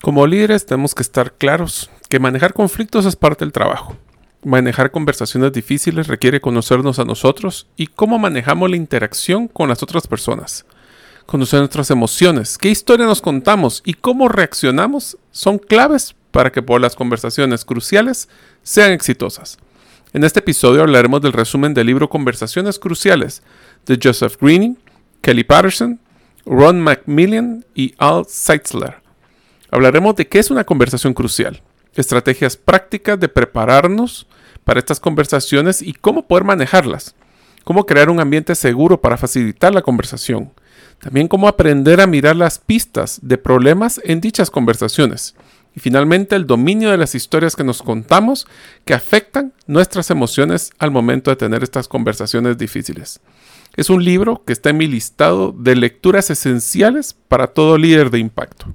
Como líderes tenemos que estar claros que manejar conflictos es parte del trabajo. Manejar conversaciones difíciles requiere conocernos a nosotros y cómo manejamos la interacción con las otras personas. Conocer nuestras emociones, qué historia nos contamos y cómo reaccionamos son claves para que por las conversaciones cruciales sean exitosas. En este episodio hablaremos del resumen del libro Conversaciones Cruciales de Joseph Greening, Kelly Patterson, Ron Macmillan y Al Seitzler. Hablaremos de qué es una conversación crucial, estrategias prácticas de prepararnos para estas conversaciones y cómo poder manejarlas, cómo crear un ambiente seguro para facilitar la conversación, también cómo aprender a mirar las pistas de problemas en dichas conversaciones y finalmente el dominio de las historias que nos contamos que afectan nuestras emociones al momento de tener estas conversaciones difíciles. Es un libro que está en mi listado de lecturas esenciales para todo líder de impacto.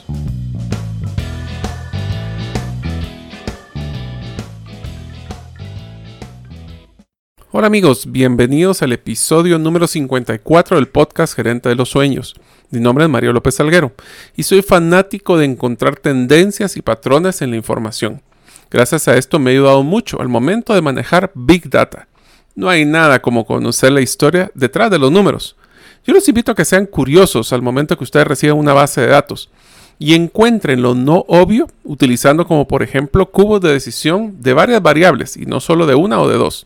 Hola amigos, bienvenidos al episodio número 54 del podcast Gerente de los Sueños. Mi nombre es Mario López Salguero y soy fanático de encontrar tendencias y patrones en la información. Gracias a esto me ha ayudado mucho al momento de manejar Big Data. No hay nada como conocer la historia detrás de los números. Yo los invito a que sean curiosos al momento que ustedes reciban una base de datos y encuentren lo no obvio utilizando como por ejemplo cubos de decisión de varias variables y no solo de una o de dos.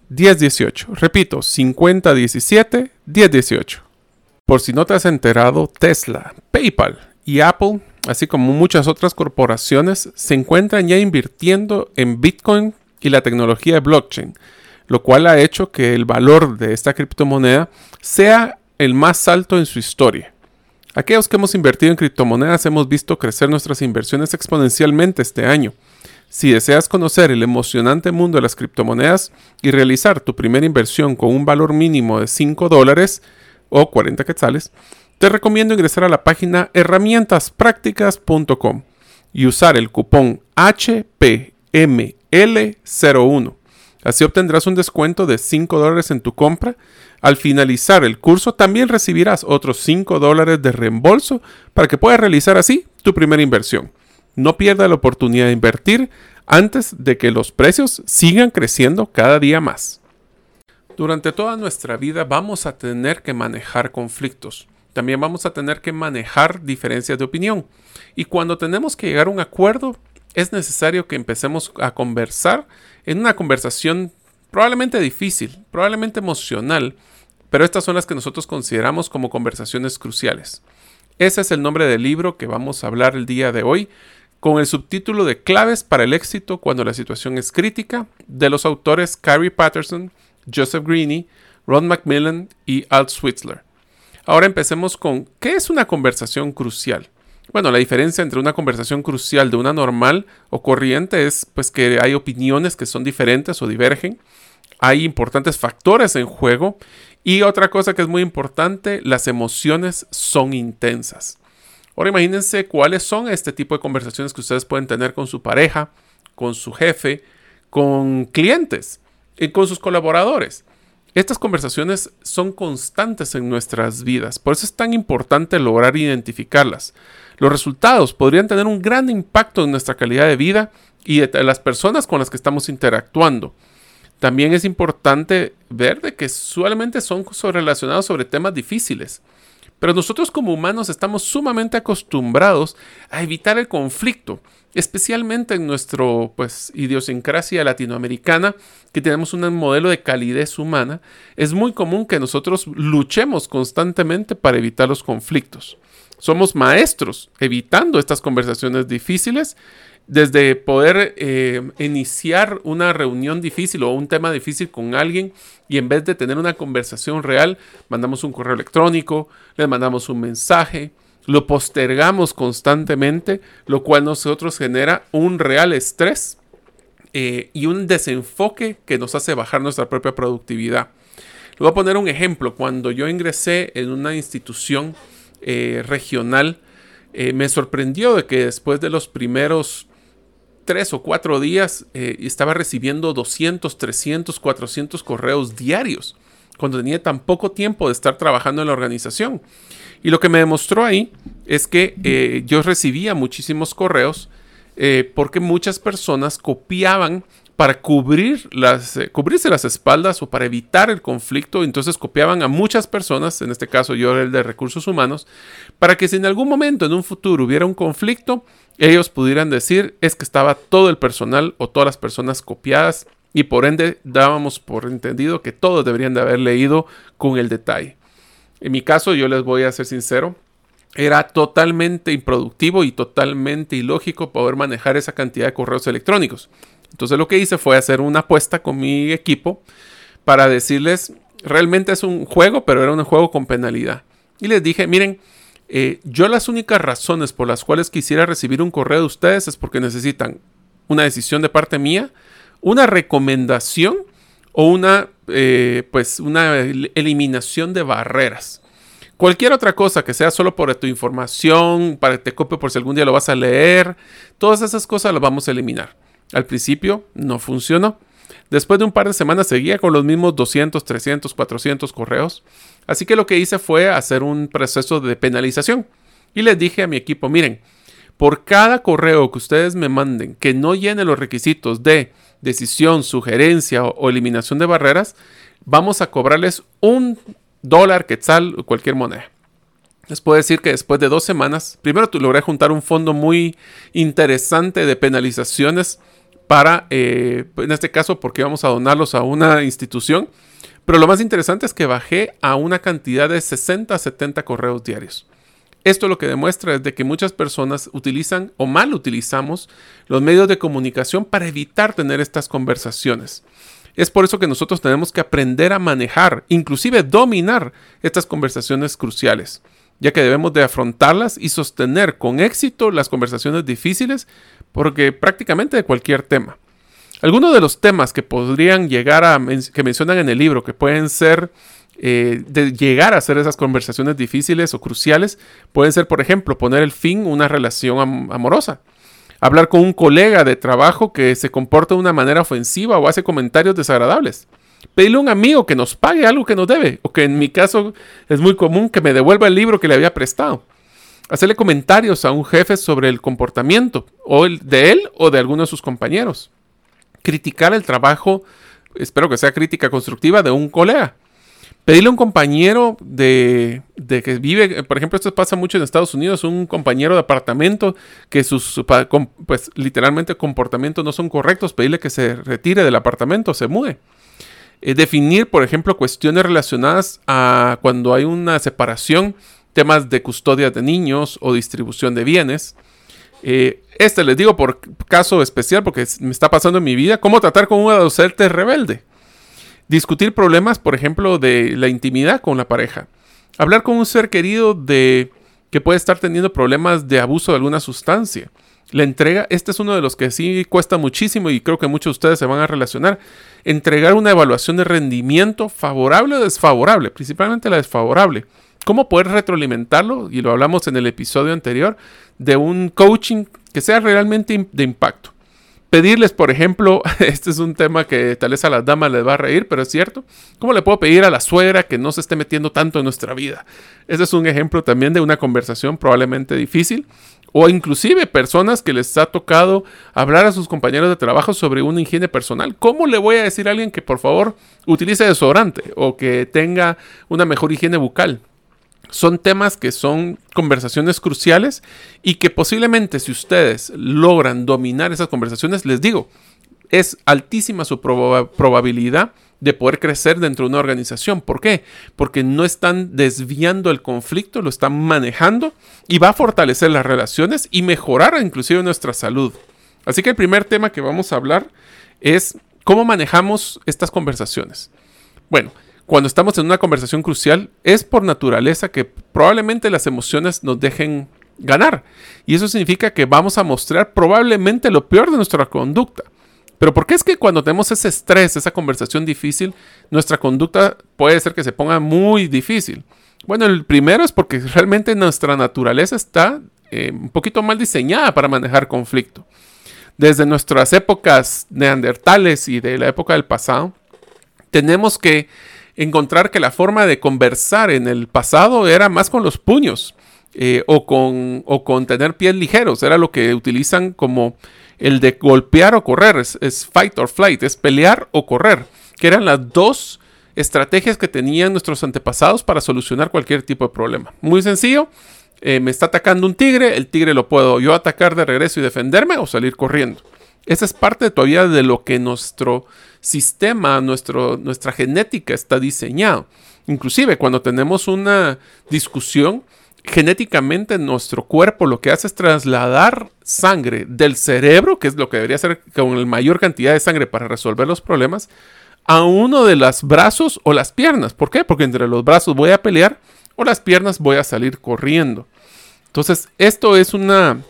1018. Repito, 5017 1018. Por si no te has enterado, Tesla, PayPal y Apple, así como muchas otras corporaciones, se encuentran ya invirtiendo en Bitcoin y la tecnología de blockchain, lo cual ha hecho que el valor de esta criptomoneda sea el más alto en su historia. Aquellos que hemos invertido en criptomonedas hemos visto crecer nuestras inversiones exponencialmente este año. Si deseas conocer el emocionante mundo de las criptomonedas y realizar tu primera inversión con un valor mínimo de 5 dólares o 40 quetzales, te recomiendo ingresar a la página herramientasprácticas.com y usar el cupón HPML01. Así obtendrás un descuento de 5 dólares en tu compra. Al finalizar el curso también recibirás otros 5 dólares de reembolso para que puedas realizar así tu primera inversión. No pierda la oportunidad de invertir antes de que los precios sigan creciendo cada día más. Durante toda nuestra vida vamos a tener que manejar conflictos. También vamos a tener que manejar diferencias de opinión. Y cuando tenemos que llegar a un acuerdo, es necesario que empecemos a conversar en una conversación probablemente difícil, probablemente emocional, pero estas son las que nosotros consideramos como conversaciones cruciales. Ese es el nombre del libro que vamos a hablar el día de hoy con el subtítulo de Claves para el éxito cuando la situación es crítica, de los autores Carrie Patterson, Joseph Greene, Ron Macmillan y Alt Switzler. Ahora empecemos con ¿qué es una conversación crucial? Bueno, la diferencia entre una conversación crucial de una normal o corriente es pues que hay opiniones que son diferentes o divergen, hay importantes factores en juego y otra cosa que es muy importante, las emociones son intensas. Ahora imagínense cuáles son este tipo de conversaciones que ustedes pueden tener con su pareja, con su jefe, con clientes y con sus colaboradores. Estas conversaciones son constantes en nuestras vidas, por eso es tan importante lograr identificarlas. Los resultados podrían tener un gran impacto en nuestra calidad de vida y de las personas con las que estamos interactuando. También es importante ver de que usualmente son relacionados sobre temas difíciles Pero nosotros como humanos estamos sumamente acostumbrados a evitar el conflicto, especialmente en nuestra pues, idiosincrasia latinoamericana, que tenemos un modelo de calidez humana. Es muy común que nosotros luchemos constantemente para evitar los conflictos. Somos maestros evitando estas conversaciones difíciles desde poder eh, iniciar una reunión difícil o un tema difícil con alguien y en vez de tener una conversación real, mandamos un correo electrónico, le mandamos un mensaje, lo postergamos constantemente, lo cual nosotros genera un real estrés eh, y un desenfoque que nos hace bajar nuestra propia productividad. Le voy a poner un ejemplo. Cuando yo ingresé en una institución eh, regional, me sorprendió de que después de los primeros tres o cuatro días eh, estaba recibiendo 200, 300, 400 correos diarios, cuando tenía tan poco tiempo de estar trabajando en la organización. Y lo que me demostró ahí es que eh, yo recibía muchísimos correos eh, porque muchas personas copiaban para cubrir las, cubrirse las espaldas o para evitar el conflicto. Entonces copiaban a muchas personas, en este caso yo era el de recursos humanos, para que si en algún momento en un futuro hubiera un conflicto, ellos pudieran decir es que estaba todo el personal o todas las personas copiadas y por ende dábamos por entendido que todos deberían de haber leído con el detalle. En mi caso, yo les voy a ser sincero, era totalmente improductivo y totalmente ilógico poder manejar esa cantidad de correos electrónicos. Entonces lo que hice fue hacer una apuesta con mi equipo para decirles, realmente es un juego, pero era un juego con penalidad. Y les dije, miren, eh, yo las únicas razones por las cuales quisiera recibir un correo de ustedes es porque necesitan una decisión de parte mía, una recomendación o una, eh, pues una eliminación de barreras. Cualquier otra cosa que sea solo por tu información, para que te copie por si algún día lo vas a leer, todas esas cosas las vamos a eliminar. Al principio no funcionó. Después de un par de semanas seguía con los mismos 200, 300, 400 correos. Así que lo que hice fue hacer un proceso de penalización. Y les dije a mi equipo, miren, por cada correo que ustedes me manden que no llene los requisitos de decisión, sugerencia o, eliminación de barreras, vamos a cobrarles un dólar, quetzal o cualquier moneda. Les puedo decir que después de dos semanas, primero logré juntar un fondo muy interesante de penalizaciones para, eh, en este caso, porque vamos a donarlos a una institución. Pero lo más interesante es que bajé a una cantidad de 60 a 70 correos diarios. Esto lo que demuestra es de que muchas personas utilizan o mal utilizamos los medios de comunicación para evitar tener estas conversaciones. Es por eso que nosotros tenemos que aprender a manejar, inclusive dominar estas conversaciones cruciales, ya que debemos de afrontarlas y sostener con éxito las conversaciones difíciles porque prácticamente de cualquier tema. Algunos de los temas que podrían llegar a, que mencionan en el libro, que pueden ser eh, de llegar a hacer esas conversaciones difíciles o cruciales, pueden ser, por ejemplo, poner el fin a una relación amorosa. Hablar con un colega de trabajo que se comporta de una manera ofensiva o hace comentarios desagradables. Pedirle a un amigo que nos pague algo que nos debe, o que en mi caso es muy común que me devuelva el libro que le había prestado hacerle comentarios a un jefe sobre el comportamiento o el de él o de alguno de sus compañeros. Criticar el trabajo, espero que sea crítica constructiva, de un colega. Pedirle a un compañero de, que vive, por ejemplo, esto pasa mucho en Estados Unidos, un compañero de apartamento que sus, pues literalmente comportamientos no son correctos, pedirle que se retire del apartamento, se mude. Eh, definir, por ejemplo, cuestiones relacionadas a cuando hay una separación temas de custodia de niños o distribución de bienes. Eh, este les digo por caso especial porque me está pasando en mi vida, cómo tratar con un adolescente rebelde. Discutir problemas, por ejemplo, de la intimidad con la pareja. Hablar con un ser querido de que puede estar teniendo problemas de abuso de alguna sustancia. La entrega, este es uno de los que sí cuesta muchísimo y creo que muchos de ustedes se van a relacionar. Entregar una evaluación de rendimiento favorable o desfavorable, principalmente la desfavorable cómo poder retroalimentarlo, y lo hablamos en el episodio anterior, de un coaching que sea realmente de impacto. Pedirles, por ejemplo, este es un tema que tal vez a las damas les va a reír, pero es cierto. ¿Cómo le puedo pedir a la suegra que no se esté metiendo tanto en nuestra vida? Ese es un ejemplo también de una conversación probablemente difícil. O inclusive personas que les ha tocado hablar a sus compañeros de trabajo sobre una higiene personal. ¿Cómo le voy a decir a alguien que por favor utilice desodorante o que tenga una mejor higiene bucal? Son temas que son conversaciones cruciales y que posiblemente si ustedes logran dominar esas conversaciones, les digo, es altísima su probabilidad de poder crecer dentro de una organización. ¿Por qué? Porque no están desviando el conflicto, lo están manejando y va a fortalecer las relaciones y mejorar inclusive nuestra salud. Así que el primer tema que vamos a hablar es cómo manejamos estas conversaciones. Bueno, cuando estamos en una conversación crucial, es por naturaleza que probablemente las emociones nos dejen ganar. Y eso significa que vamos a mostrar probablemente lo peor de nuestra conducta. Pero ¿por qué es que cuando tenemos ese estrés, esa conversación difícil, nuestra conducta puede ser que se ponga muy difícil? Bueno, el primero es porque realmente nuestra naturaleza está eh, un poquito mal diseñada para manejar conflicto. Desde nuestras épocas neandertales y de la época del pasado, tenemos que encontrar que la forma de conversar en el pasado era más con los puños eh, o, con, o con tener pies ligeros. Era lo que utilizan como el de golpear o correr. Es, fight or flight, es pelear o correr, que eran las dos estrategias que tenían nuestros antepasados para solucionar cualquier tipo de problema. Muy sencillo. Eh, me está atacando un tigre, el tigre lo puedo yo atacar de regreso y defenderme o salir corriendo. Esa es parte todavía de lo que nuestro sistema, nuestro, nuestra genética está diseñado. Inclusive cuando tenemos una discusión, genéticamente nuestro cuerpo lo que hace es trasladar sangre del cerebro, que es lo que debería ser con la mayor cantidad de sangre para resolver los problemas, a uno de los brazos o las piernas. ¿Por qué? Porque entre los brazos voy a pelear o las piernas voy a salir corriendo. Entonces, esto es una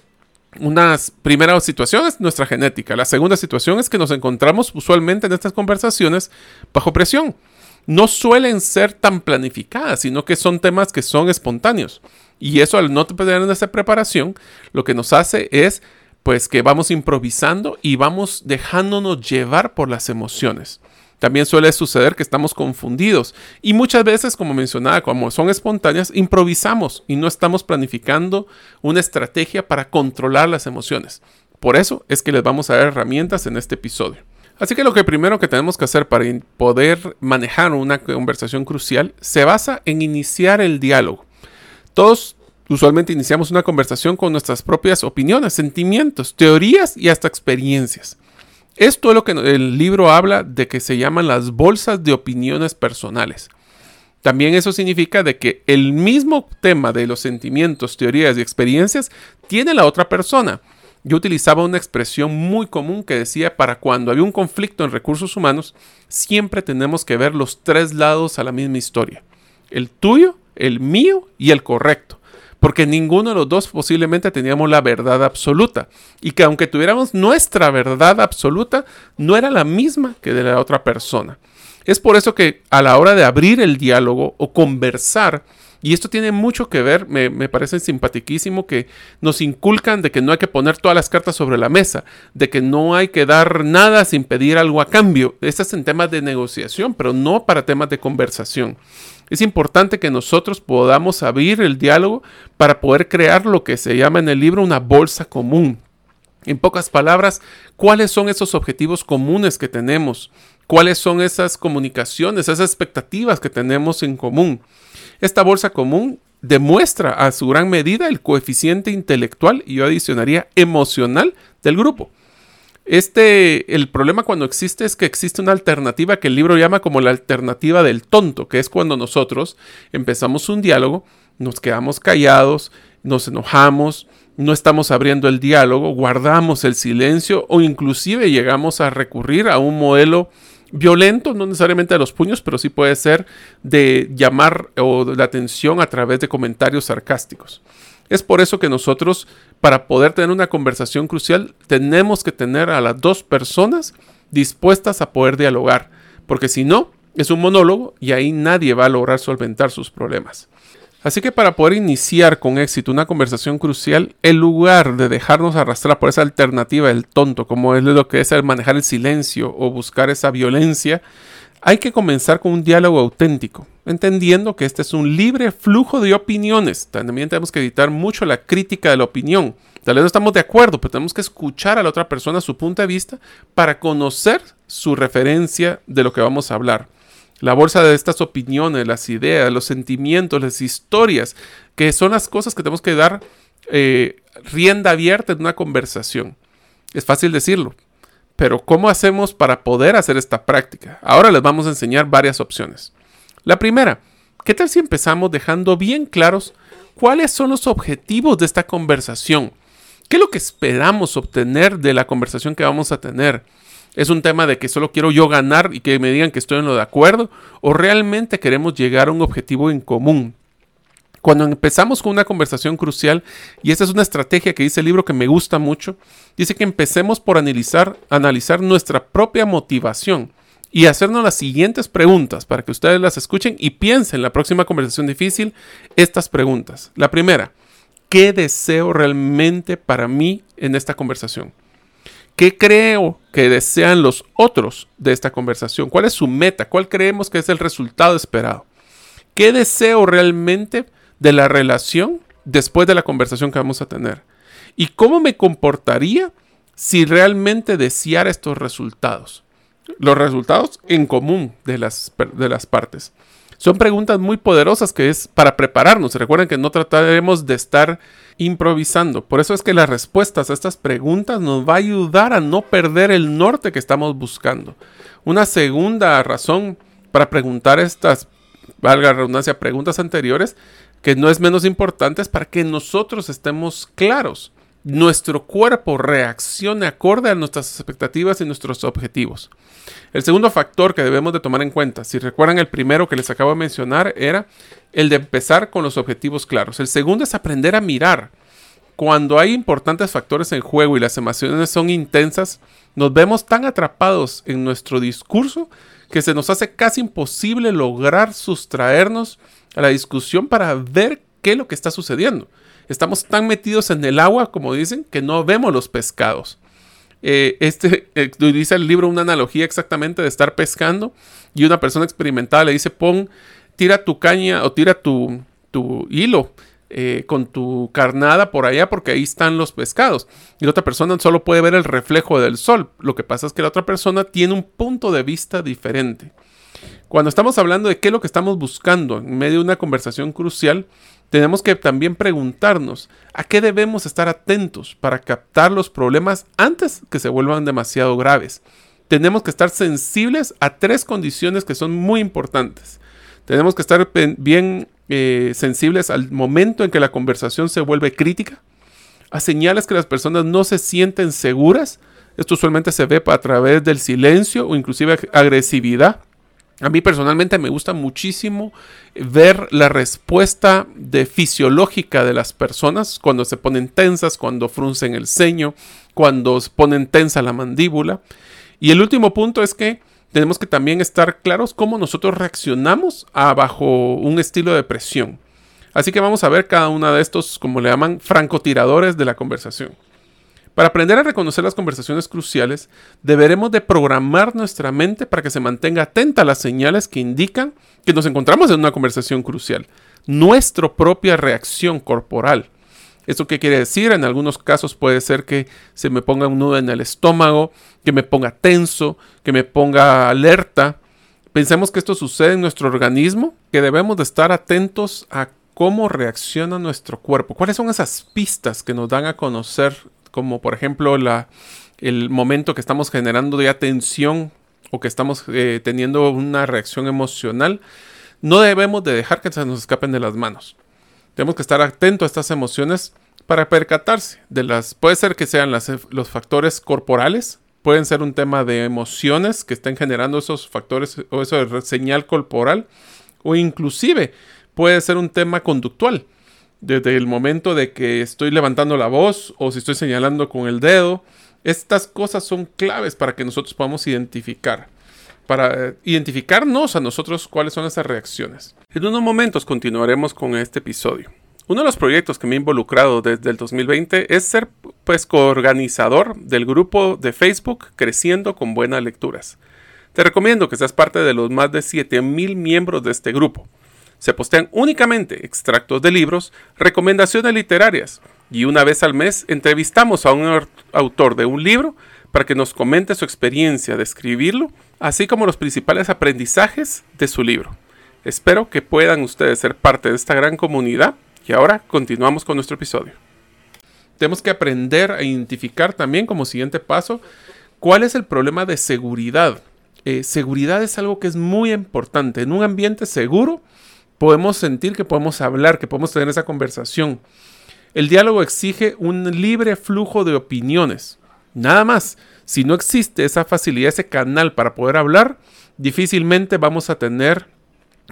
unas primeras situaciones, nuestra genética. La segunda situación es que nos encontramos usualmente en estas conversaciones bajo presión. No suelen ser tan planificadas, sino que son temas que son espontáneos. Y eso al no tener esa preparación, lo que nos hace es pues que vamos improvisando y vamos dejándonos llevar por las emociones. También suele suceder que estamos confundidos y muchas veces, como mencionaba, como son espontáneas, improvisamos y no estamos planificando una estrategia para controlar las emociones. Por eso es que les vamos a dar herramientas en este episodio. Así que lo que primero que tenemos que hacer para poder manejar una conversación crucial se basa en iniciar el diálogo. Todos usualmente iniciamos una conversación con nuestras propias opiniones, sentimientos, teorías y hasta experiencias. Esto es lo que el libro habla de que se llaman las bolsas de opiniones personales. También eso significa de que el mismo tema de los sentimientos, teorías y experiencias tiene la otra persona. Yo utilizaba una expresión muy común que decía para cuando había un conflicto en recursos humanos, siempre tenemos que ver los tres lados a la misma historia. El tuyo, el mío y el correcto porque ninguno de los dos posiblemente teníamos la verdad absoluta y que aunque tuviéramos nuestra verdad absoluta, no era la misma que de la otra persona. Es por eso que a la hora de abrir el diálogo o conversar, y esto tiene mucho que ver, me, parece simpaticísimo que nos inculcan de que no hay que poner todas las cartas sobre la mesa, de que no hay que dar nada sin pedir algo a cambio. Esto es en temas de negociación, pero no para temas de conversación. Es importante que nosotros podamos abrir el diálogo para poder crear lo que se llama en el libro una bolsa común. En pocas palabras, ¿cuáles son esos objetivos comunes que tenemos? ¿Cuáles son esas comunicaciones, esas expectativas que tenemos en común? Esta bolsa común demuestra a su gran medida el coeficiente intelectual y yo adicionaría emocional del grupo. Este, el problema cuando existe es que existe una alternativa que el libro llama como la alternativa del tonto, que es cuando nosotros empezamos un diálogo, nos quedamos callados, nos enojamos, no estamos abriendo el diálogo, guardamos el silencio o inclusive llegamos a recurrir a un modelo violento, no necesariamente a los puños, pero sí puede ser de llamar la atención a través de comentarios sarcásticos. Es por eso que nosotros, para poder tener una conversación crucial, tenemos que tener a las dos personas dispuestas a poder dialogar, porque si no, es un monólogo y ahí nadie va a lograr solventar sus problemas. Así que para poder iniciar con éxito una conversación crucial, en lugar de dejarnos arrastrar por esa alternativa del tonto, como es lo que es el manejar el silencio o buscar esa violencia, hay que comenzar con un diálogo auténtico, entendiendo que este es un libre flujo de opiniones. También tenemos que evitar mucho la crítica de la opinión. Tal vez no estamos de acuerdo, pero tenemos que escuchar a la otra persona su punto de vista para conocer su referencia de lo que vamos a hablar. La bolsa de estas opiniones, las ideas, los sentimientos, las historias, que son las cosas que tenemos que dar eh, rienda abierta en una conversación. Es fácil decirlo, pero ¿cómo hacemos para poder hacer esta práctica? Ahora les vamos a enseñar varias opciones. La primera, ¿qué tal si empezamos dejando bien claros cuáles son los objetivos de esta conversación? ¿Qué es lo que esperamos obtener de la conversación que vamos a tener? ¿Es un tema de que solo quiero yo ganar y que me digan que estoy en lo de acuerdo? ¿O realmente queremos llegar a un objetivo en común? Cuando empezamos con una conversación crucial, y esta es una estrategia que dice el libro que me gusta mucho, dice que empecemos por analizar, analizar nuestra propia motivación y hacernos las siguientes preguntas para que ustedes las escuchen y piensen en la próxima conversación difícil estas preguntas. La primera, ¿Qué deseo realmente para mí en esta conversación? ¿Qué creo que desean los otros de esta conversación? ¿Cuál es su meta? ¿Cuál creemos que es el resultado esperado? ¿Qué deseo realmente de la relación después de la conversación que vamos a tener? ¿Y cómo me comportaría si realmente deseara estos resultados? Los resultados en común de las, de las partes. Son preguntas muy poderosas que es para prepararnos. Recuerden que no trataremos de estar improvisando. Por eso es que las respuestas a estas preguntas nos va a ayudar a no perder el norte que estamos buscando. Una segunda razón para preguntar estas, valga la redundancia, preguntas anteriores, que no es menos importante, es para que nosotros estemos claros. Nuestro cuerpo reaccione acorde a nuestras expectativas y nuestros objetivos. El segundo factor que debemos de tomar en cuenta, si recuerdan el primero que les acabo de mencionar, era el de empezar con los objetivos claros. El segundo es aprender a mirar. Cuando hay importantes factores en juego y las emociones son intensas, nos vemos tan atrapados en nuestro discurso que se nos hace casi imposible lograr sustraernos a la discusión para ver qué es lo que está sucediendo. Estamos tan metidos en el agua, como dicen, que no vemos los pescados. Eh, este eh, dice el libro una analogía exactamente de estar pescando y una persona experimentada le dice pon, tira tu caña o tira tu, tu hilo eh, con tu carnada por allá porque ahí están los pescados. Y la otra persona solo puede ver el reflejo del sol. Lo que pasa es que la otra persona tiene un punto de vista diferente. Cuando estamos hablando de qué es lo que estamos buscando en medio de una conversación crucial, tenemos que también preguntarnos a qué debemos estar atentos para captar los problemas antes que se vuelvan demasiado graves. Tenemos que estar sensibles a tres condiciones que son muy importantes. Tenemos que estar bien eh, sensibles al momento en que la conversación se vuelve crítica, a señales que las personas no se sienten seguras. Esto usualmente se ve a través del silencio o inclusive agresividad a mí personalmente me gusta muchísimo ver la respuesta de fisiológica de las personas cuando se ponen tensas, cuando fruncen el ceño, cuando ponen tensa la mandíbula. Y el último punto es que tenemos que también estar claros cómo nosotros reaccionamos a bajo un estilo de presión. Así que vamos a ver cada uno de estos, como le llaman, francotiradores de la conversación. Para aprender a reconocer las conversaciones cruciales, deberemos de programar nuestra mente para que se mantenga atenta a las señales que indican que nos encontramos en una conversación crucial. Nuestra propia reacción corporal. ¿Esto qué quiere decir? En algunos casos puede ser que se me ponga un nudo en el estómago, que me ponga tenso, que me ponga alerta. Pensemos que esto sucede en nuestro organismo, que debemos de estar atentos a cómo reacciona nuestro cuerpo. ¿Cuáles son esas pistas que nos dan a conocer como por ejemplo el momento que estamos generando ya tensión o que estamos eh, teniendo una reacción emocional, no debemos de dejar que se nos escapen de las manos. Tenemos que estar atentos a estas emociones para percatarse de las, puede ser que sean los factores corporales, pueden ser un tema de emociones que estén generando esos factores o eso señal corporal, o inclusive puede ser un tema conductual desde el momento de que estoy levantando la voz o si estoy señalando con el dedo. Estas cosas son claves para que nosotros podamos identificar, para eh, identificarnos a nosotros cuáles son esas reacciones. En unos momentos continuaremos con este episodio. Uno de los proyectos que me he involucrado desde el 2020 es ser pues coorganizador del grupo de Facebook Creciendo con Buenas Lecturas. Te recomiendo que seas parte de los más de 7000 miembros de este grupo se postean únicamente extractos de libros, recomendaciones literarias y una vez al mes entrevistamos a un autor de un libro para que nos comente su experiencia de escribirlo así como los principales aprendizajes de su libro. Espero que puedan ustedes ser parte de esta gran comunidad y ahora continuamos con nuestro episodio. Tenemos que aprender a identificar también como siguiente paso cuál es el problema de seguridad. Eh, seguridad es algo que es muy importante. En un ambiente seguro podemos sentir que podemos hablar, que podemos tener esa conversación. El diálogo exige un libre flujo de opiniones. Nada más. Si no existe esa facilidad, ese canal para poder hablar, difícilmente vamos a tener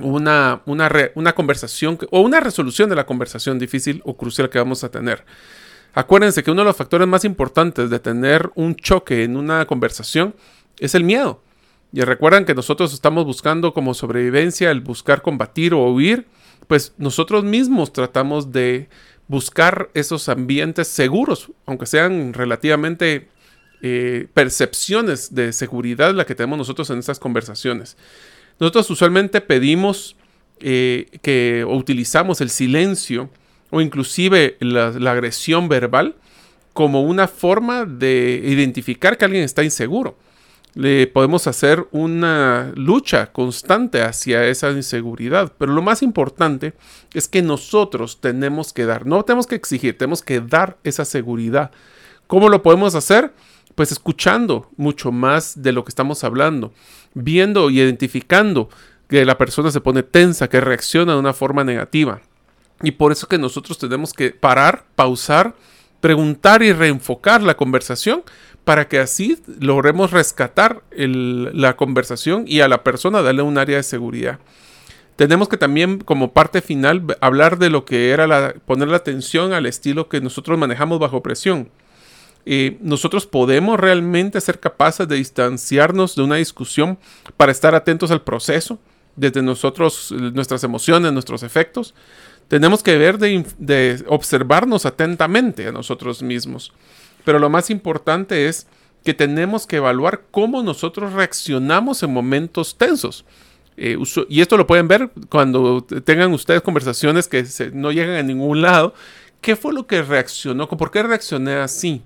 una, una, una conversación o una resolución de la conversación difícil o crucial que vamos a tener. Acuérdense que uno de los factores más importantes de tener un choque en una conversación es el miedo. Y recuerdan que nosotros estamos buscando como sobrevivencia el buscar combatir o huir, pues nosotros mismos tratamos de buscar esos ambientes seguros, aunque sean relativamente eh, percepciones de seguridad la que tenemos nosotros en estas conversaciones. Nosotros usualmente pedimos eh, que o utilizamos el silencio o inclusive la, agresión verbal como una forma de identificar que alguien está inseguro. Le podemos hacer una lucha constante hacia esa inseguridad, pero lo más importante es que nosotros tenemos que dar, no tenemos que exigir, tenemos que dar esa seguridad. ¿Cómo lo podemos hacer? Pues escuchando mucho más de lo que estamos hablando, viendo y identificando que la persona se pone tensa, que reacciona de una forma negativa. Y por eso que nosotros tenemos que parar, pausar, preguntar y reenfocar la conversación para que así logremos rescatar la conversación y a la persona darle un área de seguridad. Tenemos que también como parte final hablar de lo que era poner la atención al estilo que nosotros manejamos bajo presión. Eh, nosotros podemos realmente ser capaces de distanciarnos de una discusión para estar atentos al proceso, desde nosotros, nuestras emociones, nuestros efectos. Tenemos que ver de, observarnos atentamente a nosotros mismos. Pero lo más importante es que tenemos que evaluar cómo nosotros reaccionamos en momentos tensos. Eh, y esto lo pueden ver cuando tengan ustedes conversaciones que no llegan a ningún lado. ¿Qué fue lo que reaccionó? ¿Por qué reaccioné así?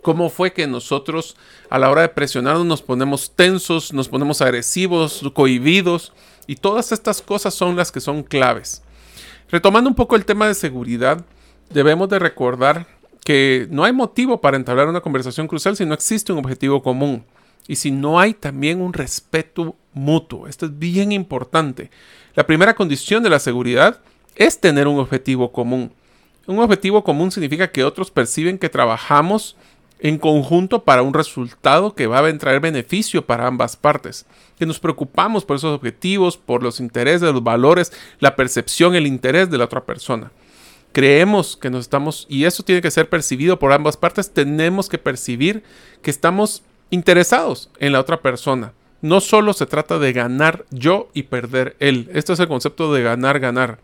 ¿Cómo fue que nosotros a la hora de presionarnos nos ponemos tensos, nos ponemos agresivos, cohibidos? Y todas estas cosas son las que son claves. Retomando un poco el tema de seguridad, debemos de recordar que no hay motivo para entablar una conversación crucial si no existe un objetivo común y si no hay también un respeto mutuo. Esto es bien importante. La primera condición de la seguridad es tener un objetivo común. Un objetivo común significa que otros perciben que trabajamos en conjunto para un resultado que va a traer beneficio para ambas partes, que nos preocupamos por esos objetivos, por los intereses, los valores, la percepción, el interés de la otra persona. Creemos que nos estamos, y eso tiene que ser percibido por ambas partes, tenemos que percibir que estamos interesados en la otra persona. No solo se trata de ganar yo y perder él. Esto es el concepto de ganar, ganar.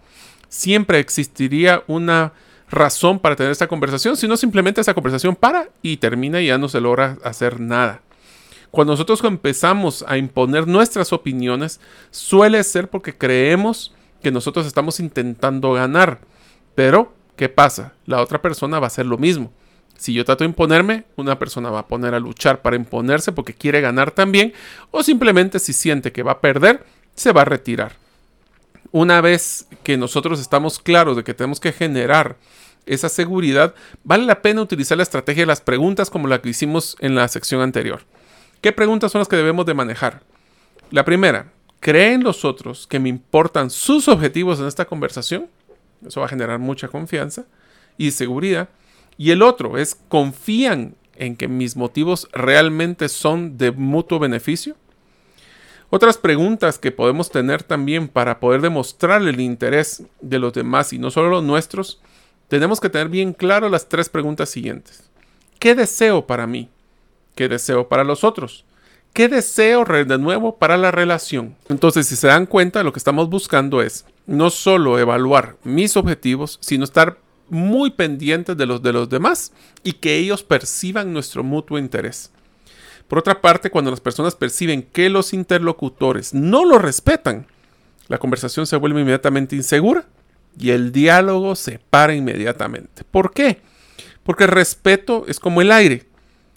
Siempre existiría una razón para tener esta conversación, sino simplemente esa conversación para y termina y ya no se logra hacer nada. Cuando nosotros empezamos a imponer nuestras opiniones, suele ser porque creemos que nosotros estamos intentando ganar. Pero, ¿qué pasa? La otra persona va a hacer lo mismo. Si yo trato de imponerme, una persona va a poner a luchar para imponerse porque quiere ganar también, o simplemente si siente que va a perder, se va a retirar. Una vez que nosotros estamos claros de que tenemos que generar esa seguridad, vale la pena utilizar la estrategia de las preguntas como la que hicimos en la sección anterior. ¿Qué preguntas son las que debemos de manejar? La primera, ¿creen los otros que me importan sus objetivos en esta conversación? Eso va a generar mucha confianza y seguridad. Y el otro es, ¿confían en que mis motivos realmente son de mutuo beneficio? Otras preguntas que podemos tener también para poder demostrar el interés de los demás y no solo los nuestros tenemos que tener bien claro las tres preguntas siguientes. ¿Qué deseo para mí? ¿Qué deseo para los otros? ¿Qué deseo de nuevo para la relación? Entonces, si se dan cuenta, lo que estamos buscando es no solo evaluar mis objetivos, sino estar muy pendientes de los de los demás y que ellos perciban nuestro mutuo interés. Por otra parte, cuando las personas perciben que los interlocutores no lo respetan, la conversación se vuelve inmediatamente insegura y el diálogo se para inmediatamente. ¿Por qué? Porque el respeto es como el aire.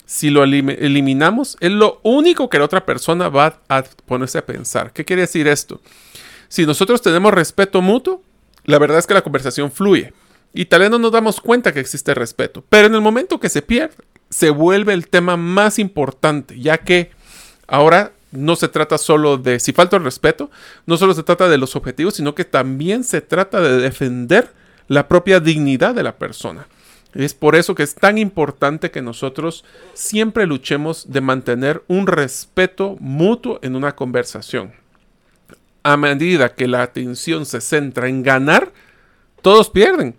Si lo eliminamos, es lo único que la otra persona va a ponerse a pensar. ¿Qué quiere decir esto? Si nosotros tenemos respeto mutuo, la verdad es que la conversación fluye. Y tal vez no nos damos cuenta que existe respeto. Pero en el momento que se pierde, se vuelve el tema más importante, ya que ahora no se trata solo de, si falta el respeto, no solo se trata de los objetivos, sino que también se trata de defender la propia dignidad de la persona. Es por eso que es tan importante que nosotros siempre luchemos de mantener un respeto mutuo en una conversación. A medida que la atención se centra en ganar, todos pierden.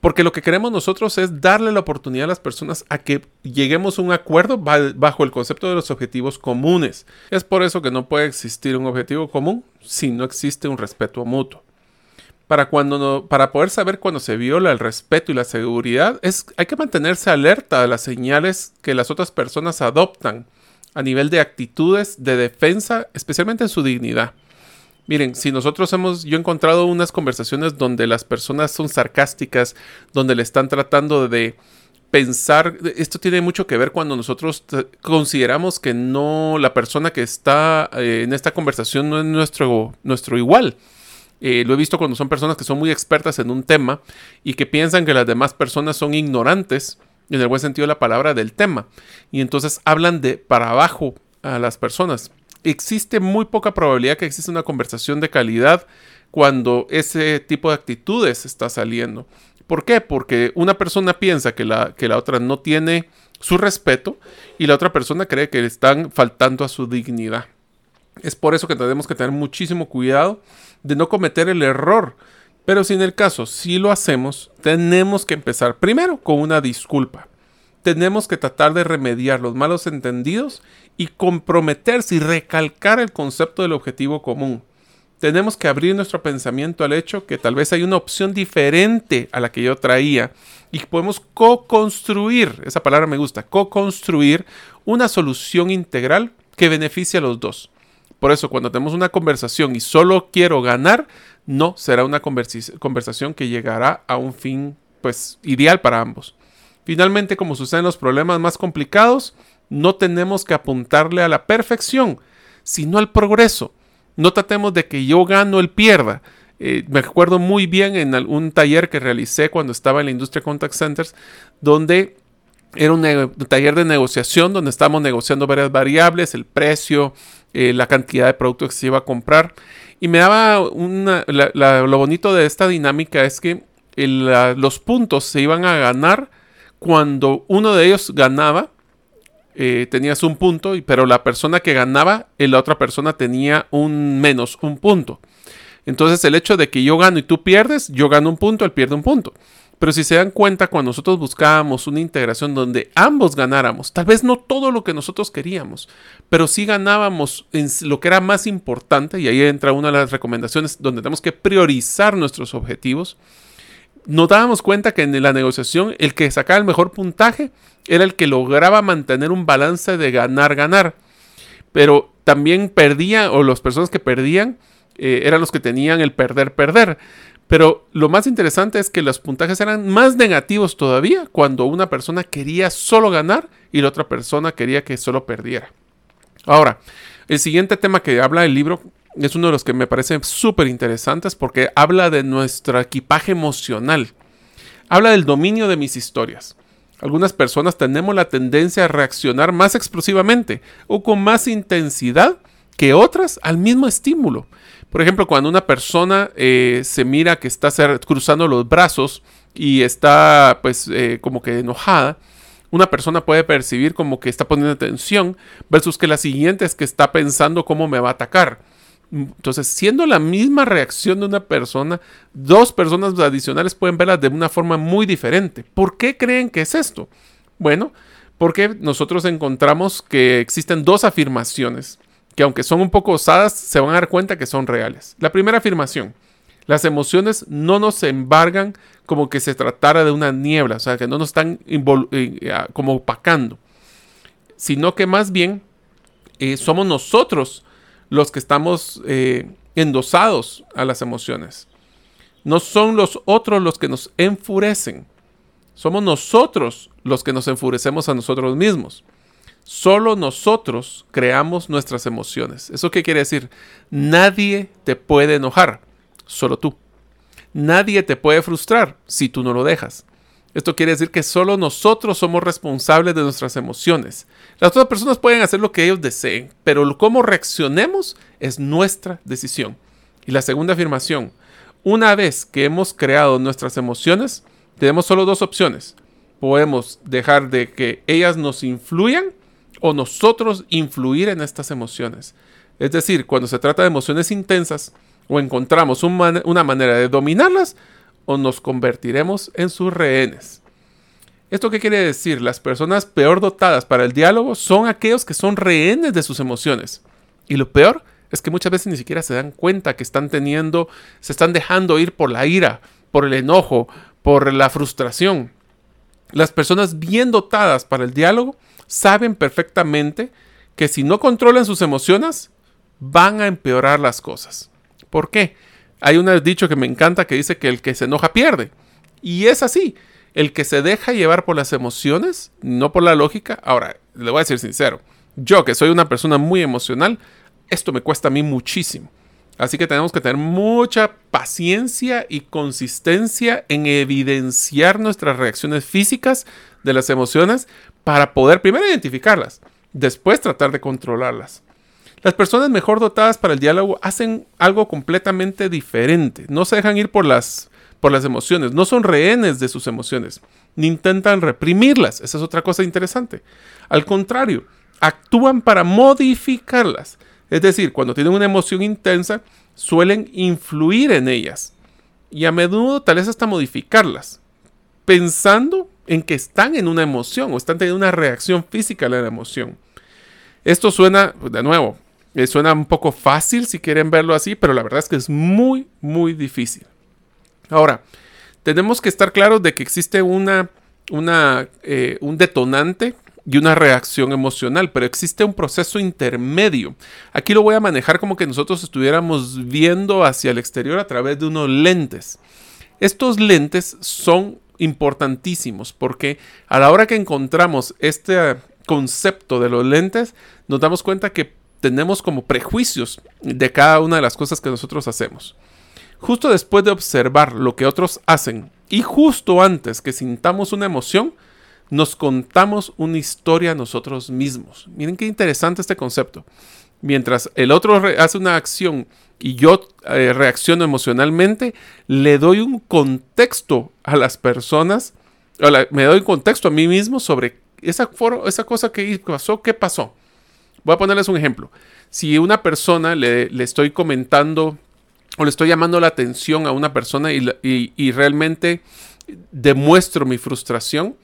Porque lo que queremos nosotros es darle la oportunidad a las personas a que lleguemos a un acuerdo bajo el concepto de los objetivos comunes. Es por eso que no puede existir un objetivo común si no existe un respeto mutuo. Para, cuando para poder saber cuando se viola el respeto y la seguridad, es, hay que mantenerse alerta a las señales que las otras personas adoptan a nivel de actitudes de defensa, especialmente en su dignidad. Miren, si nosotros hemos, yo he encontrado unas conversaciones donde las personas son sarcásticas, donde le están tratando de pensar, esto tiene mucho que ver cuando nosotros consideramos que no, la persona que está eh, en esta conversación no es nuestro, nuestro igual. Eh, lo he visto cuando son personas que son muy expertas en un tema y que piensan que las demás personas son ignorantes, en el buen sentido de la palabra, del tema. Y entonces hablan de para abajo a las personas existe muy poca probabilidad que exista una conversación de calidad cuando ese tipo de actitudes está saliendo. ¿Por qué? Porque una persona piensa que la, que la otra no tiene su respeto y la otra persona cree que le están faltando a su dignidad. Es por eso que tenemos que tener muchísimo cuidado de no cometer el error. Pero si en el caso si lo hacemos, tenemos que empezar primero con una disculpa tenemos que tratar de remediar los malos entendidos y comprometerse y recalcar el concepto del objetivo común. Tenemos que abrir nuestro pensamiento al hecho que tal vez hay una opción diferente a la que yo traía y podemos co-construir, esa palabra me gusta, co-construir una solución integral que beneficie a los dos. Por eso cuando tenemos una conversación y solo quiero ganar, no será una conversación que llegará a un fin pues ideal para ambos. Finalmente, como sucede en los problemas más complicados, no tenemos que apuntarle a la perfección, sino al progreso. No tratemos de que yo gano, él pierda. Eh, me acuerdo muy bien en un taller que realicé cuando estaba en la industria contact centers, donde era un, taller de negociación donde estábamos negociando varias variables, el precio, eh, la cantidad de productos que se iba a comprar. Y me daba una, lo bonito de esta dinámica es que los puntos se iban a ganar cuando uno de ellos ganaba, eh, tenías un punto, pero la persona que ganaba, eh, la otra persona tenía un menos un punto. Entonces el hecho de que yo gano y tú pierdes, yo gano un punto, él pierde un punto. Pero si se dan cuenta, cuando nosotros buscábamos una integración donde ambos ganáramos, tal vez no todo lo que nosotros queríamos, pero sí ganábamos en lo que era más importante, y ahí entra una de las recomendaciones donde tenemos que priorizar nuestros objetivos, nos dábamos cuenta que en la negociación el que sacaba el mejor puntaje era el que lograba mantener un balance de ganar-ganar. Pero también perdía, o las personas que perdían, eh, eran los que tenían el perder-perder. Pero lo más interesante es que los puntajes eran más negativos todavía cuando una persona quería solo ganar y la otra persona quería que solo perdiera. Ahora, el siguiente tema que habla el libro es uno de los que me parece súper interesantes porque habla de nuestro equipaje emocional. Habla del dominio de mis historias. Algunas personas tenemos la tendencia a reaccionar más explosivamente o con más intensidad que otras al mismo estímulo. Por ejemplo, cuando una persona eh, se mira que está cruzando los brazos y está pues eh, como que enojada, una persona puede percibir como que está poniendo atención versus que la siguiente es que está pensando cómo me va a atacar. Entonces, siendo la misma reacción de una persona, dos personas adicionales pueden verla de una forma muy diferente. ¿Por qué creen que es esto? Bueno, porque nosotros encontramos que existen dos afirmaciones que aunque son un poco osadas, se van a dar cuenta que son reales. La primera afirmación, las emociones no nos embargan como que se tratara de una niebla, o sea, que no nos están eh, como opacando, sino que más bien eh, somos nosotros los que estamos eh, endosados a las emociones. No son los otros los que nos enfurecen. Somos nosotros los que nos enfurecemos a nosotros mismos. Solo nosotros creamos nuestras emociones. ¿Eso qué quiere decir? Nadie te puede enojar, solo tú. Nadie te puede frustrar si tú no lo dejas. Esto quiere decir que solo nosotros somos responsables de nuestras emociones. Las otras personas pueden hacer lo que ellos deseen, pero cómo reaccionemos es nuestra decisión. Y la segunda afirmación, una vez que hemos creado nuestras emociones, tenemos solo dos opciones. Podemos dejar de que ellas nos influyan o nosotros influir en estas emociones. Es decir, cuando se trata de emociones intensas, o encontramos una manera de dominarlas, o nos convertiremos en sus rehenes. ¿Esto qué quiere decir? Las personas peor dotadas para el diálogo son aquellos que son rehenes de sus emociones. Y lo peor es que muchas veces ni siquiera se dan cuenta que están teniendo, se están dejando ir por la ira, por el enojo, por la frustración. Las personas bien dotadas para el diálogo saben perfectamente que si no controlan sus emociones, van a empeorar las cosas. ¿Por qué? Hay un dicho que me encanta que dice que el que se enoja pierde. Y es así. El que se deja llevar por las emociones, no por la lógica. Ahora, le voy a decir sincero. Yo, que soy una persona muy emocional, esto me cuesta a mí muchísimo. Así que tenemos que tener mucha paciencia y consistencia en evidenciar nuestras reacciones físicas de las emociones para poder primero identificarlas, después tratar de controlarlas. Las personas mejor dotadas para el diálogo hacen algo completamente diferente. No se dejan ir por las, por las emociones, no son rehenes de sus emociones, ni intentan reprimirlas. Esa es otra cosa interesante. Al contrario, actúan para modificarlas. Es decir, cuando tienen una emoción intensa, suelen influir en ellas y a menudo tal vez hasta modificarlas, pensando en que están en una emoción o están teniendo una reacción física a la emoción. Esto suena, de nuevo, eh, suena un poco fácil si quieren verlo así, pero la verdad es que es muy, muy difícil. Ahora, tenemos que estar claros de que existe una, eh, un detonante y una reacción emocional, pero existe un proceso intermedio. Aquí lo voy a manejar como que nosotros estuviéramos viendo hacia el exterior a través de unos lentes. Estos lentes son importantísimos porque a la hora que encontramos este concepto de los lentes, nos damos cuenta que tenemos como prejuicios de cada una de las cosas que nosotros hacemos. Justo después de observar lo que otros hacen y justo antes que sintamos una emoción, nos contamos una historia nosotros mismos. Miren qué interesante este concepto. Mientras el otro hace una acción y yo eh, reacciono emocionalmente, le doy un contexto a las personas, me doy un contexto a mí mismo sobre esa, esa cosa que pasó, qué pasó. Voy a ponerles un ejemplo. Si una persona le, estoy comentando o le estoy llamando la atención a una persona y, realmente demuestro mi frustración,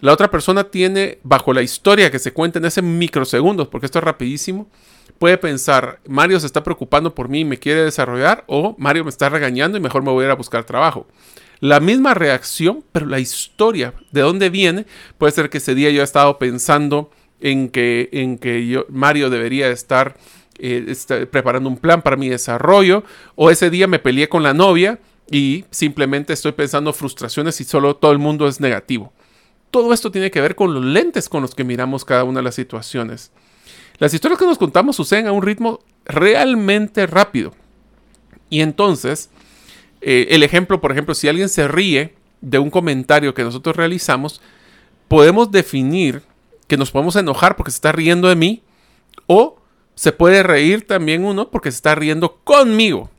la otra persona tiene, bajo la historia que se cuenta en ese microsegundos, porque esto es rapidísimo, puede pensar, Mario se está preocupando por mí y me quiere desarrollar, o Mario me está regañando y mejor me voy a ir a buscar trabajo. La misma reacción, pero la historia, de dónde viene, puede ser que ese día yo he estado pensando en que, en que yo, Mario debería estar, eh, preparando un plan para mi desarrollo, o ese día me peleé con la novia y simplemente estoy pensando frustraciones y solo todo el mundo es negativo. Todo esto tiene que ver con los lentes con los que miramos cada una de las situaciones. Las historias que nos contamos suceden a un ritmo realmente rápido. Y entonces, eh, el ejemplo, por ejemplo, si alguien se ríe de un comentario que nosotros realizamos, podemos definir que nos podemos enojar porque se está riendo de mí, o se puede reír también uno porque se está riendo conmigo,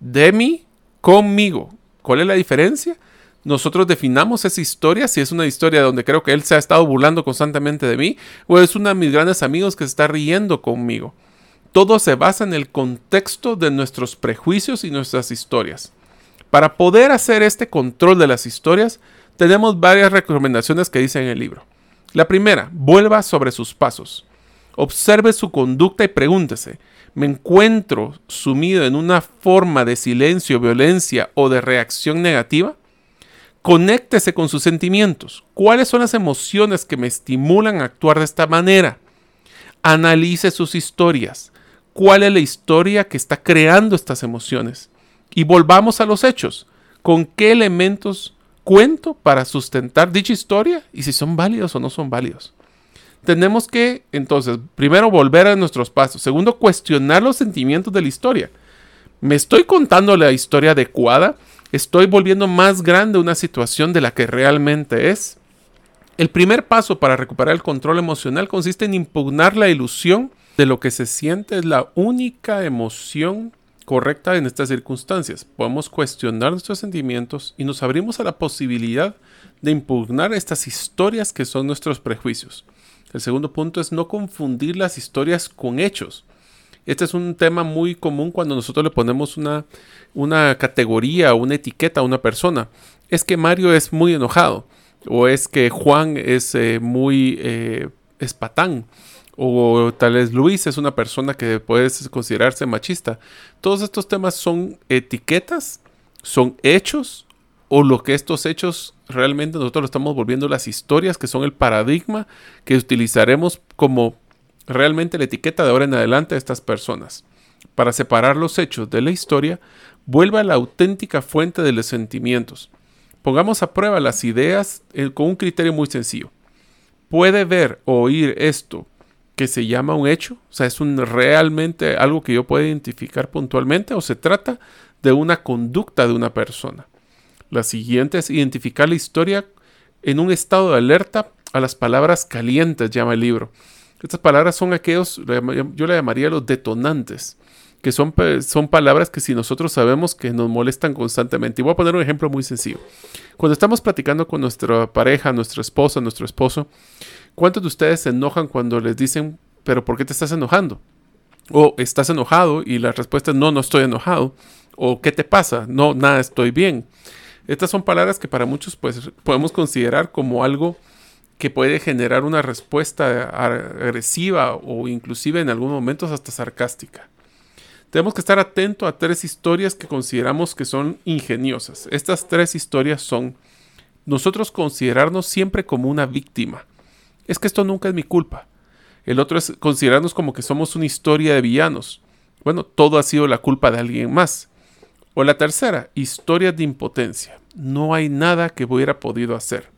de mí, conmigo. ¿Cuál es la diferencia? Nosotros definamos esa historia, si es una historia donde creo que él se ha estado burlando constantemente de mí, o es uno de mis grandes amigos que se está riendo conmigo. Todo se basa en el contexto de nuestros prejuicios y nuestras historias. Para poder hacer este control de las historias, tenemos varias recomendaciones que dice en el libro. La primera, vuelva sobre sus pasos. Observe su conducta y pregúntese, ¿me encuentro sumido en una forma de silencio, violencia o de reacción negativa? Conéctese con sus sentimientos. ¿Cuáles son las emociones que me estimulan a actuar de esta manera? Analice sus historias. ¿Cuál es la historia que está creando estas emociones? Y volvamos a los hechos. ¿Con qué elementos cuento para sustentar dicha historia y si son válidos o no son válidos. tenemos que entonces, primero, volver a nuestros pasos. Segundo, cuestionar los sentimientos de la historia. ¿Me estoy contando la historia adecuada? ¿Estoy volviendo más grande una situación de la que realmente es? El primer paso para recuperar el control emocional consiste en impugnar la ilusión de lo que se siente es la única emoción correcta en estas circunstancias. Podemos cuestionar nuestros sentimientos y nos abrimos a la posibilidad de impugnar estas historias que son nuestros prejuicios. El segundo punto es no confundir las historias con hechos. Este es un tema muy común cuando nosotros le ponemos una, una categoría una etiqueta a una persona. Es que Mario es muy enojado o es que Juan es eh, muy eh, espatán o tal vez Luis es una persona que puede considerarse machista. Todos estos temas son etiquetas, son hechos o lo que estos hechos realmente nosotros estamos volviendo las historias que son el paradigma que utilizaremos como realmente la etiqueta de ahora en adelante de estas personas. Para separar los hechos de la historia, vuelva a la auténtica fuente de los sentimientos. Pongamos a prueba las ideas eh, con un criterio muy sencillo. ¿Puede ver o oír esto que se llama un hecho? O sea, ¿es un realmente algo que yo puedo identificar puntualmente o se trata de una conducta de una persona? La siguiente es identificar la historia en un estado de alerta a las palabras calientes, llama el libro. Estas palabras son aquellos, yo le llamaría los detonantes, que son, son palabras que si nosotros sabemos que nos molestan constantemente. Y voy a poner un ejemplo muy sencillo. Cuando estamos platicando con nuestra pareja, nuestra esposa, nuestro esposo, ¿cuántos de ustedes se enojan cuando les dicen, pero ¿por qué te estás enojando? O estás enojado y la respuesta es no, no estoy enojado. O ¿qué te pasa? No, nada, estoy bien. Estas son palabras que para muchos pues, podemos considerar como algo que puede generar una respuesta agresiva o inclusive en algunos momentos hasta sarcástica. Tenemos que estar atentos a tres historias que consideramos que son ingeniosas. Estas tres historias son nosotros considerarnos siempre como una víctima. Es que esto nunca es mi culpa. El otro es considerarnos como que somos una historia de villanos. Bueno, todo ha sido la culpa de alguien más. O la tercera, historia de impotencia. No hay nada que hubiera podido hacer.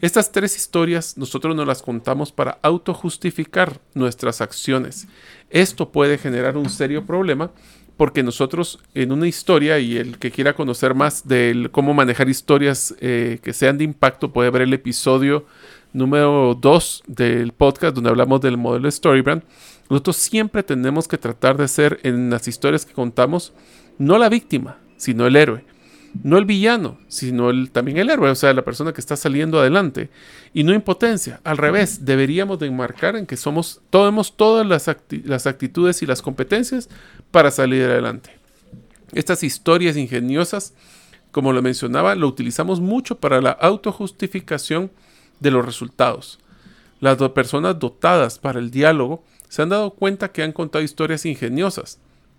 Estas tres historias nosotros nos las contamos para autojustificar nuestras acciones. Esto puede generar un serio problema porque nosotros en una historia, y el que quiera conocer más de cómo manejar historias eh, que sean de impacto, puede ver el episodio número 2 del podcast donde hablamos del modelo Storybrand. Nosotros siempre tenemos que tratar de ser en las historias que contamos no la víctima, sino el héroe. No el villano, sino el, también el héroe, o sea, la persona que está saliendo adelante. Y no impotencia, al revés, deberíamos de enmarcar en que somos, tenemos todas las, las actitudes y las competencias para salir adelante. Estas historias ingeniosas, como lo mencionaba, lo utilizamos mucho para la autojustificación de los resultados. Las dos personas dotadas para el diálogo se han dado cuenta que han contado historias ingeniosas,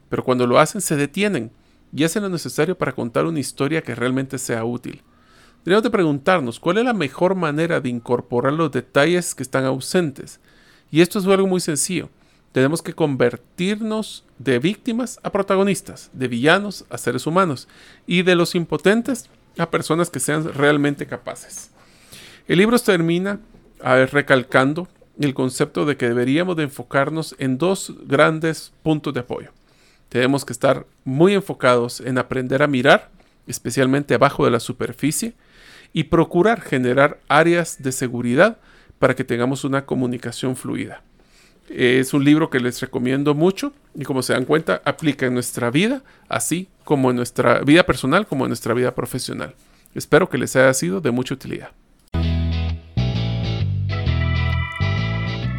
pero cuando lo hacen se detienen y hacen lo necesario para contar una historia que realmente sea útil. Tenemos de preguntarnos cuál es la mejor manera de incorporar los detalles que están ausentes. Y esto es algo muy sencillo. Tenemos que convertirnos de víctimas a protagonistas, de villanos a seres humanos y de los impotentes a personas que sean realmente capaces. El libro termina recalcando el concepto de que deberíamos de enfocarnos en dos grandes puntos de apoyo. Tenemos que estar muy enfocados en aprender a mirar, especialmente abajo de la superficie, y procurar generar áreas de seguridad para que tengamos una comunicación fluida. Es un libro que les recomiendo mucho y como se dan cuenta aplica en nuestra vida, así como en nuestra vida personal como en nuestra vida profesional. Espero que les haya sido de mucha utilidad.